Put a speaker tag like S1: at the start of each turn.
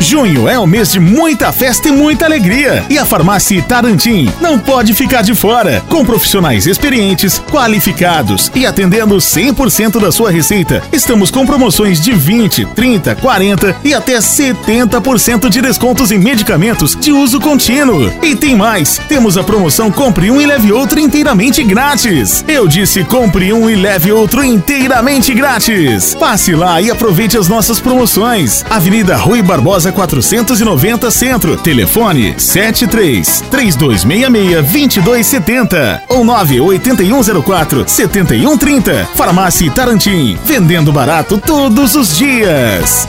S1: Junho é o mês de muita festa e muita alegria. E a Farmácia Tarantim não pode ficar de fora. Com profissionais experientes, qualificados e atendendo 100% da sua receita, estamos com promoções de 20, 30, 40 e até 70% de descontos em medicamentos de uso contínuo. E tem mais: temos a promoção Compre um e leve outro inteiramente grátis. Eu disse compre um e leve outro inteiramente grátis. Passe lá e aproveite as nossas promoções. Avenida Rui Barbosa 490 Centro. Telefone 73 3266 2270 ou 98104 7130. Farmácia Tarantim. Vendendo barato todos os dias.